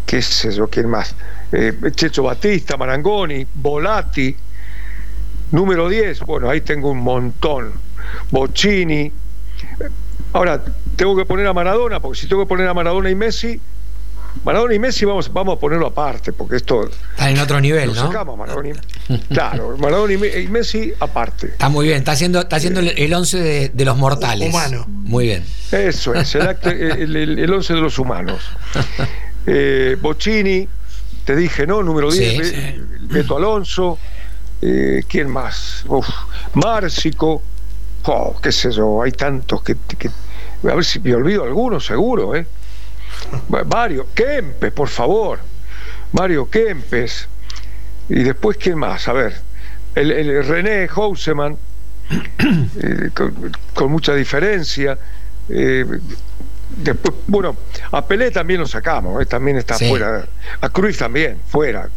qué sé yo, quién más. Eh, Checho Batista, Marangoni, Volati, número 10, bueno, ahí tengo un montón. Bocini. Ahora, tengo que poner a Maradona, porque si tengo que poner a Maradona y Messi, Maradona y Messi vamos, vamos a ponerlo aparte, porque esto Está en otro nivel, lo ¿no? sacamos Maradona y, Claro, Maradona y Me- y Messi aparte. Está muy bien, está haciendo, está haciendo el- el 11 de, de los mortales. Humano. Muy bien. Eso es, el, acto- el, el- el once de los humanos. Eh, Bocini, te dije, ¿no? Número 10, Sí, Be- sí. Beto Alonso. eh, ¿Quién más? Uf, Márcico. Oh, qué sé yo, hay tantos que, que- A ver si me olvido alguno, seguro, ¿eh? Varios. Kempes, por favor. Mario Kempes. Y después, ¿quién más? A ver. El, el René Houseman, eh, con, con mucha diferencia. Eh, después, bueno, a Pelé también lo sacamos, eh, también está Sí. fuera. A Cruz también, fuera.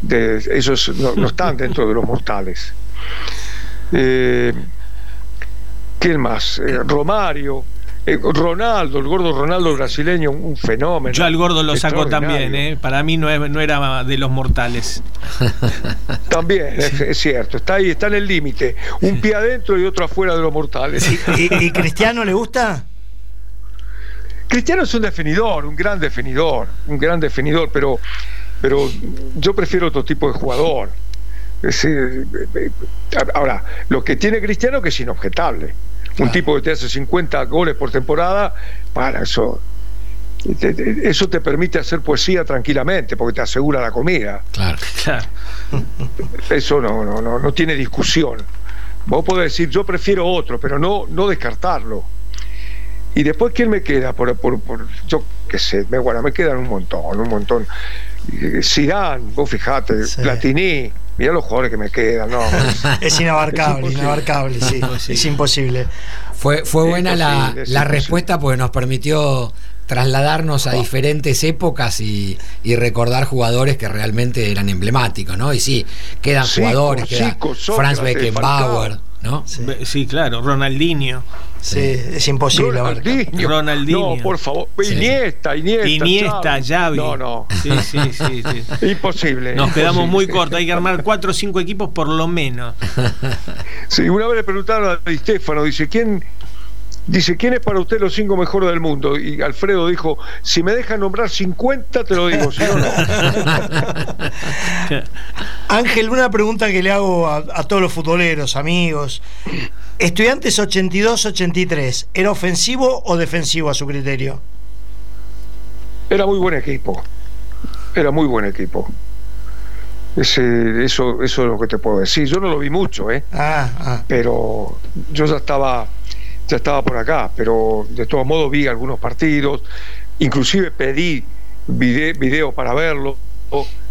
De, esos no, no están dentro de los mortales. ¿Quién más? Romario. Eh, Ronaldo, el gordo Ronaldo brasileño, un, un fenómeno. Yo al gordo lo saco también. ¿eh? Para mí no, era de los mortales. También, es, es cierto, está ahí, está en el límite. Un pie adentro y otro afuera de los mortales. ¿Y, y Cristiano le gusta? Cristiano es un definidor, un gran definidor, un gran definidor, pero, pero yo prefiero otro tipo de jugador. Es eh, eh, ahora, lo que tiene Cristiano que es inobjetable. Un tipo que te hace 50 goles por temporada, para eso. Eso te permite hacer poesía tranquilamente, porque te asegura la comida. Claro. Claro. Eso no, no, no, no tiene discusión. Vos podés decir, yo prefiero otro, pero no, no descartarlo. Y después, ¿quién me queda? Por, por, por- yo qué sé, me, bueno, me quedan un montón, un montón. Eh, Zidane, vos fijate, Sí. Platini, mirá los jugadores que me quedan, no. Es inabarcable, Es imposible. inabarcable, sí. Es imposible. Fue, fue buena la, Imposible, la respuesta porque nos permitió trasladarnos a diferentes épocas y, y recordar jugadores que realmente eran emblemáticos, ¿no? Y sí, quedan Zico, jugadores, queda Franz Beckenbauer. ¿No? Sí, claro. Ronaldinho. sí, es imposible. Ronaldinho. Ronaldinho. No, por favor. Sí. Iniesta, Iniesta. Iniesta, Xavi. No, no. Sí, sí, sí, sí. Imposible. Nos quedamos imposible. muy cortos. Hay que armar cuatro o cinco equipos por lo menos. Sí, una vez le preguntaron a Di Stefano, dice, ¿quién, dice, ¿quién es para usted los cinco mejores del mundo? Y Alfredo dijo, si me dejan nombrar 50, te lo digo, si no, no. Ángel, una pregunta que le hago a, a todos los futboleros, amigos. Estudiantes 82-83, ¿era ofensivo o defensivo a su criterio? Era muy buen equipo. Era muy buen equipo. Ese, eso, eso es lo que te puedo decir. Yo no lo vi mucho, ¿eh? Ah, ah. pero yo ya estaba ya estaba por acá, pero de todos modos vi algunos partidos, inclusive pedí vide- video para verlo,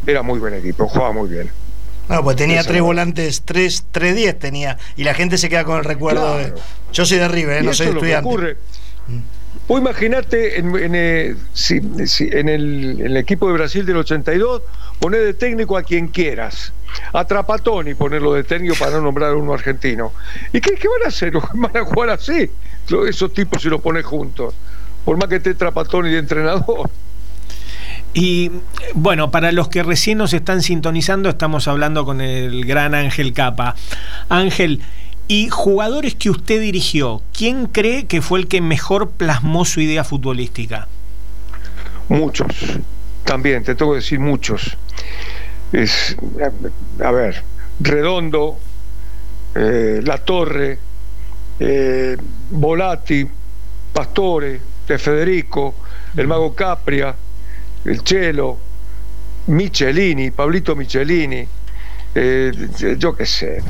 era muy buen equipo, jugaba muy bien. Bueno, pues tenía tres volantes, tres, tres diez tenía, y la gente se queda con el recuerdo de. Yo soy de River, ¿eh? no soy estudiante. ocurre. Vos imaginate eh, en, el, equipo de Brasil del 82, poner de técnico a quien quieras. A Trapatoni ponerlo de técnico para no nombrar a uno argentino. ¿Y qué, van a hacer? ¿Van a jugar así? Esos tipos si los pones juntos. Por más que esté Trapatoni de entrenador. Y bueno, para los que recién nos están sintonizando, estamos hablando con el gran Ángel Capa. Ángel, y jugadores que usted dirigió, ¿quién cree que fue el que mejor plasmó su idea futbolística? Muchos, también, te tengo que decir muchos. Es, a ver, Redondo, eh, La Torre, eh, Volati, Pastore, De Federico, el Mago Capria, el Chelo, Michelini, Pablito Michelini, eh, yo qué sé,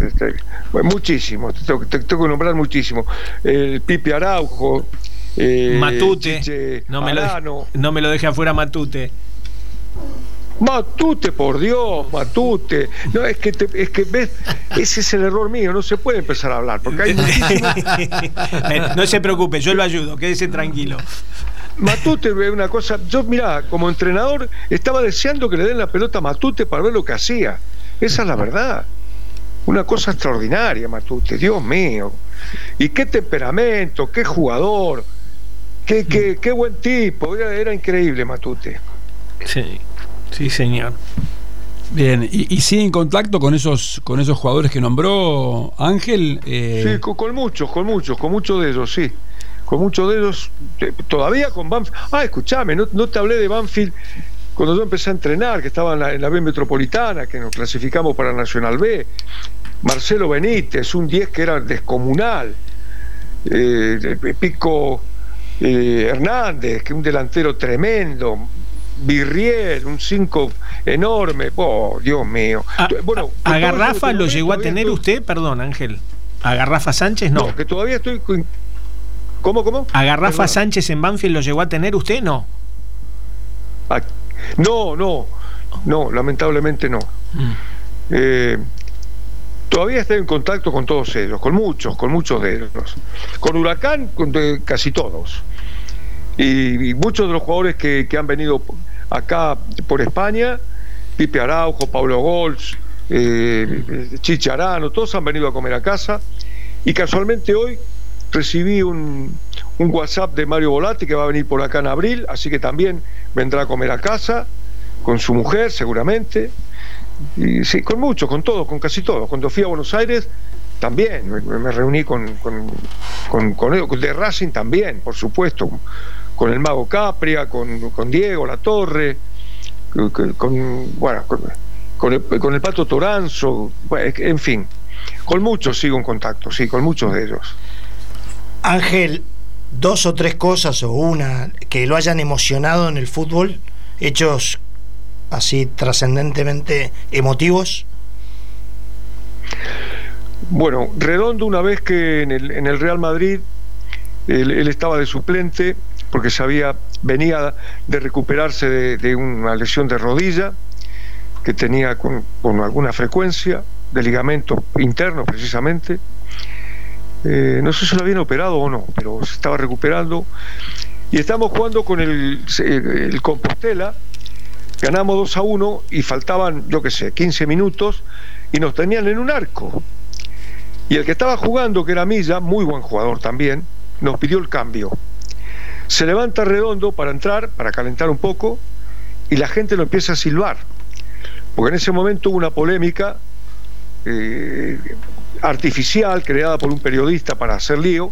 muchísimo, te tengo, que nombrar muchísimo. El Pipe Araujo, eh, Matute, no me, lo, no me lo deje afuera Matute. Matute, por Dios, Matute. No, es que, es que ves, ese es el error mío, no se puede empezar a hablar, porque hay eh, No se preocupe, yo lo ayudo, quédese tranquilo. Matute una cosa, yo mira, como entrenador estaba deseando que le den la pelota a Matute para ver lo que hacía. Esa es la verdad. Una cosa extraordinaria, Matute, Dios mío. Y qué temperamento, qué jugador, qué, qué, qué buen tipo. Era, increíble, Matute. Sí, sí, señor. Bien, ¿y, sigue en contacto con esos con esos jugadores que nombró Ángel? Eh, sí, con, muchos, con muchos, con muchos de ellos, sí. Con muchos de ellos, eh, todavía con Banfield. Ah, escúchame, no, no te hablé de Banfield cuando yo empecé a entrenar, que estaba en la, B Metropolitana, que nos clasificamos para Nacional B, Marcelo Benítez, un 10 que era descomunal, eh, Pico eh, Hernández, que un delantero tremendo, Virriel, un 5 enorme, oh, Dios mío. A, bueno, ¿A Garrafa lo llegó a tener usted? Perdón, Ángel. ¿A Garrafa Sánchez no? No, que todavía estoy... ¿Cómo, cómo? ¿A Garrafa Sánchez en Banfield lo llegó a tener usted? No. No, no, no, lamentablemente no. Mm. Eh, todavía estoy en contacto con todos ellos, con muchos, con muchos de ellos. Con Huracán, con casi todos. Y, muchos de los jugadores que, han venido acá por España, Pipe Araujo, Pablo Gols, eh, Chicharano, todos han venido a comer a casa. Y casualmente hoy recibí un, un WhatsApp de Mario Volati que va a venir por acá en abril, así que también vendrá a comer a casa con su mujer seguramente. Y sí, con muchos, con todos, con casi todos. Cuando fui a Buenos Aires también me, reuní con, con, con, de Racing también, por supuesto, con el Mago Capria, con, con Diego La Torre, con, bueno, con, el, con el Pato Toranzo, en fin, con muchos sigo en contacto, sí, con muchos de ellos. Ángel, dos o tres cosas o una que lo hayan emocionado en el fútbol, hechos así trascendentemente emotivos? Bueno, Redondo una vez que en el, Real Madrid él, estaba de suplente porque sabía, venía de recuperarse de, una lesión de rodilla que tenía con alguna frecuencia, de ligamento interno precisamente, eh, no sé si lo habían operado o no, pero se estaba recuperando. Y estamos jugando con el, el Compostela, ganamos 2 a 1 y faltaban, yo qué sé, 15 minutos y nos tenían en un arco. Y el que estaba jugando, que era Milla, muy buen jugador también, nos pidió el cambio. Se levanta redondo para entrar, para calentar un poco, y la gente lo empieza a silbar. Porque en ese momento hubo una polémica eh, artificial creada por un periodista para hacer lío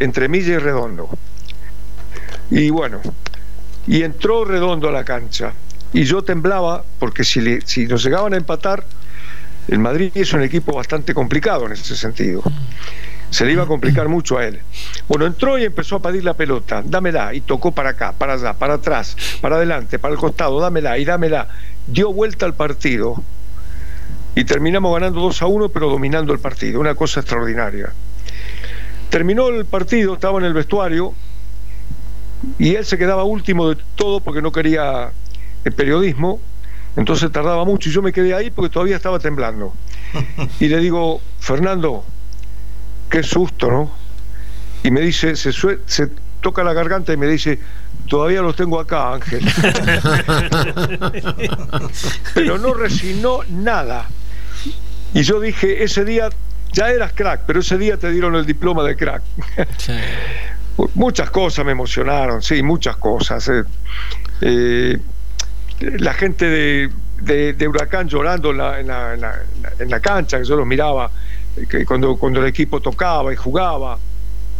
entre Milla y Redondo. Y bueno, y entró Redondo a la cancha. Y yo temblaba porque si, si nos llegaban a empatar, el Madrid es un equipo bastante complicado en ese sentido. Se le iba a complicar mucho a él. Bueno, entró y empezó a pedir la pelota, dámela, y tocó para acá, para allá, para atrás, para adelante, para el costado, dámela y dámela. Dio vuelta al partido y terminamos ganando 2 a 1, pero dominando el partido, una cosa extraordinaria. Terminó el partido, estaba en el vestuario y él se quedaba último de todo porque no quería el periodismo Entonces tardaba mucho y yo me quedé ahí porque todavía estaba temblando. Y le digo, Fernando, qué susto, ¿no? Y me dice, se, se toca la garganta y me dice, todavía los tengo acá, Ángel. pero no resignó nada. Y yo dije, ese día ya eras crack, pero ese día te dieron el diploma de crack. muchas cosas me emocionaron, sí, muchas cosas. Eh. Eh, la gente de, Huracán llorando en la, en, la, cancha, que yo los miraba que cuando, cuando el equipo tocaba y jugaba.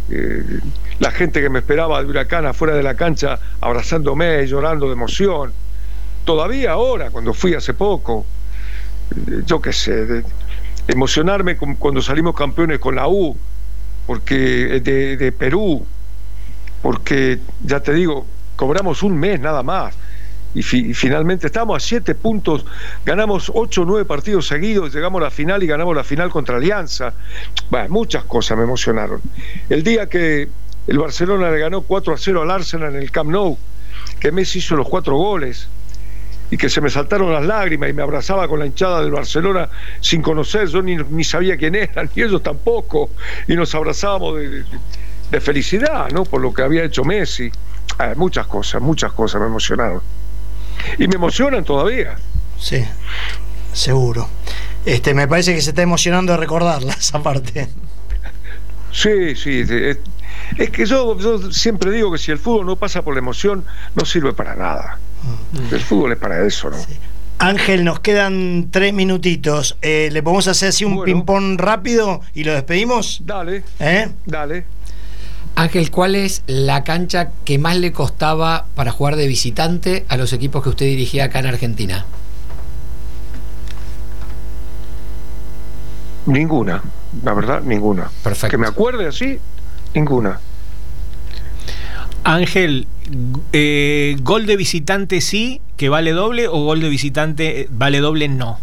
Eh, la gente que me esperaba de Huracán afuera de la cancha abrazándome, llorando de emoción. Todavía ahora, cuando fui hace poco, yo qué sé, emocionarme cuando salimos campeones con la U, porque de Perú, porque ya te digo, cobramos un mes nada más y, finalmente estamos a siete puntos, ganamos ocho o nueve partidos seguidos, llegamos a la final y ganamos la final contra Alianza. muchas cosas me emocionaron. El día que el Barcelona le ganó 4 a 0 al Arsenal en el Camp Nou, que Messi hizo los cuatro goles y que se me saltaron las lágrimas y me abrazaba con la hinchada del Barcelona sin conocer, yo ni, sabía quién eran, ni ellos tampoco, y nos abrazábamos de, de felicidad, ¿no? Por lo que había hecho Messi. muchas cosas, muchas cosas me emocionaron y me emocionan todavía. Sí, seguro. Este, me parece que se está emocionando de recordarla esa parte. Sí, sí. Es, que yo, siempre digo que si el fútbol no pasa por la emoción, no sirve para nada. Mm. El fútbol es para eso, ¿no? Ángel, nos quedan tres minutitos. Eh, ¿Le podemos hacer así un ping-pong rápido y lo despedimos? Dale. ¿Eh? Dale. Ángel, ¿cuál es la cancha que más le costaba para jugar de visitante a los equipos que usted dirigía acá en Argentina? Ninguna, la verdad, ninguna. Perfecto. Que me acuerde así, ninguna. Ángel, eh, ¿gol de visitante sí, que vale doble, o gol de visitante eh, vale doble no?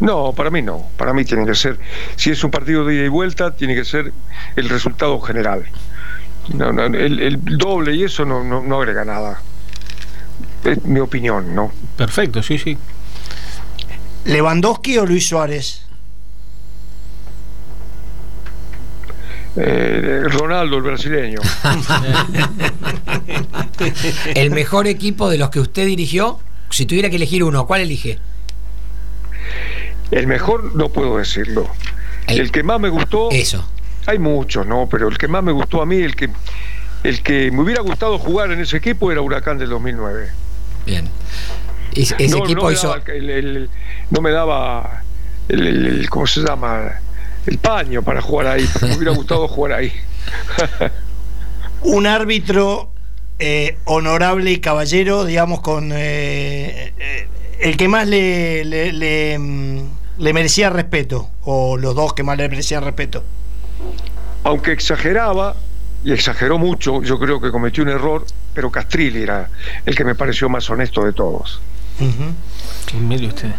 No, para mí no. Para mí tiene que ser, si es un partido de ida y vuelta, tiene que ser el resultado general. el, doble y eso no, no, agrega nada. Es mi opinión, ¿no? Perfecto, sí, sí. ¿Lewandowski o Luis Suárez? Eh, Ronaldo, el brasileño. el mejor equipo de los que usted dirigió, si tuviera que elegir uno, ¿cuál elige? El mejor no puedo decirlo. El, que más me gustó. Eso. Hay muchos, ¿no? Pero el que más me gustó a mí, el que, el que me hubiera gustado jugar en ese equipo era Huracán del 2009. Bien. ese equipo hizo. no me daba el, ¿Cómo se llama? El paño para jugar ahí. Me hubiera gustado jugar ahí. Un árbitro eh, honorable y caballero, digamos, con eh, eh, el que más le, le, mm, le, merecía respeto, o los dos que más le merecían respeto. Aunque exageraba, y exageró mucho, yo creo que cometió un error, pero Castrilli era el que me pareció más honesto de todos. medio usted.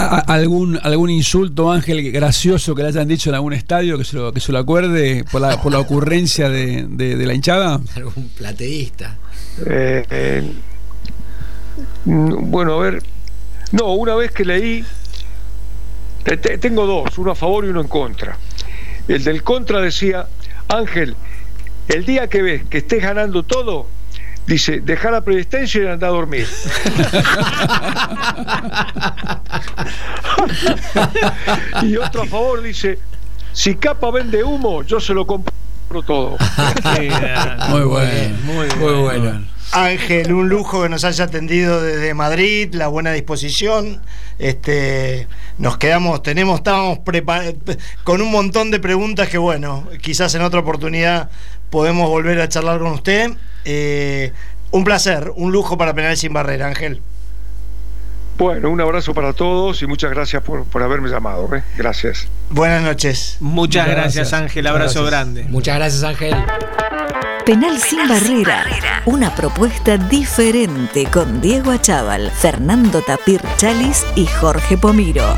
¿Algún, ¿Algún insulto, Ángel, gracioso que le hayan dicho en algún estadio que se lo, que se lo acuerde por la, por la ocurrencia de, de, la hinchada? Algún plateísta. Eh, eh, bueno, a ver, no, una vez que leí, tengo dos, uno a favor y uno en contra. El del contra decía, Ángel, el día que ves que estés ganando todo, dice, deja la presidencia y anda a dormir. y otro a favor dice, si capa vende humo, yo se lo compro todo. muy bueno, muy, muy bueno. Ángel, un lujo que nos haya atendido desde Madrid, la buena disposición. Este, nos quedamos, tenemos, estábamos con un montón de preguntas que, bueno, quizás en otra oportunidad podemos volver a charlar con usted. Eh, un placer, un lujo para Penales sin Barrera, Ángel. Bueno, un abrazo para todos y muchas gracias por, haberme llamado. ¿eh? Gracias. Buenas noches. Muchas, gracias, Ángel. Abrazo grande. Muchas gracias, Ángel. Penal sin barrera. Una propuesta diferente con Diego Achával, Fernando Tapir Chalis y Jorge Pomiro.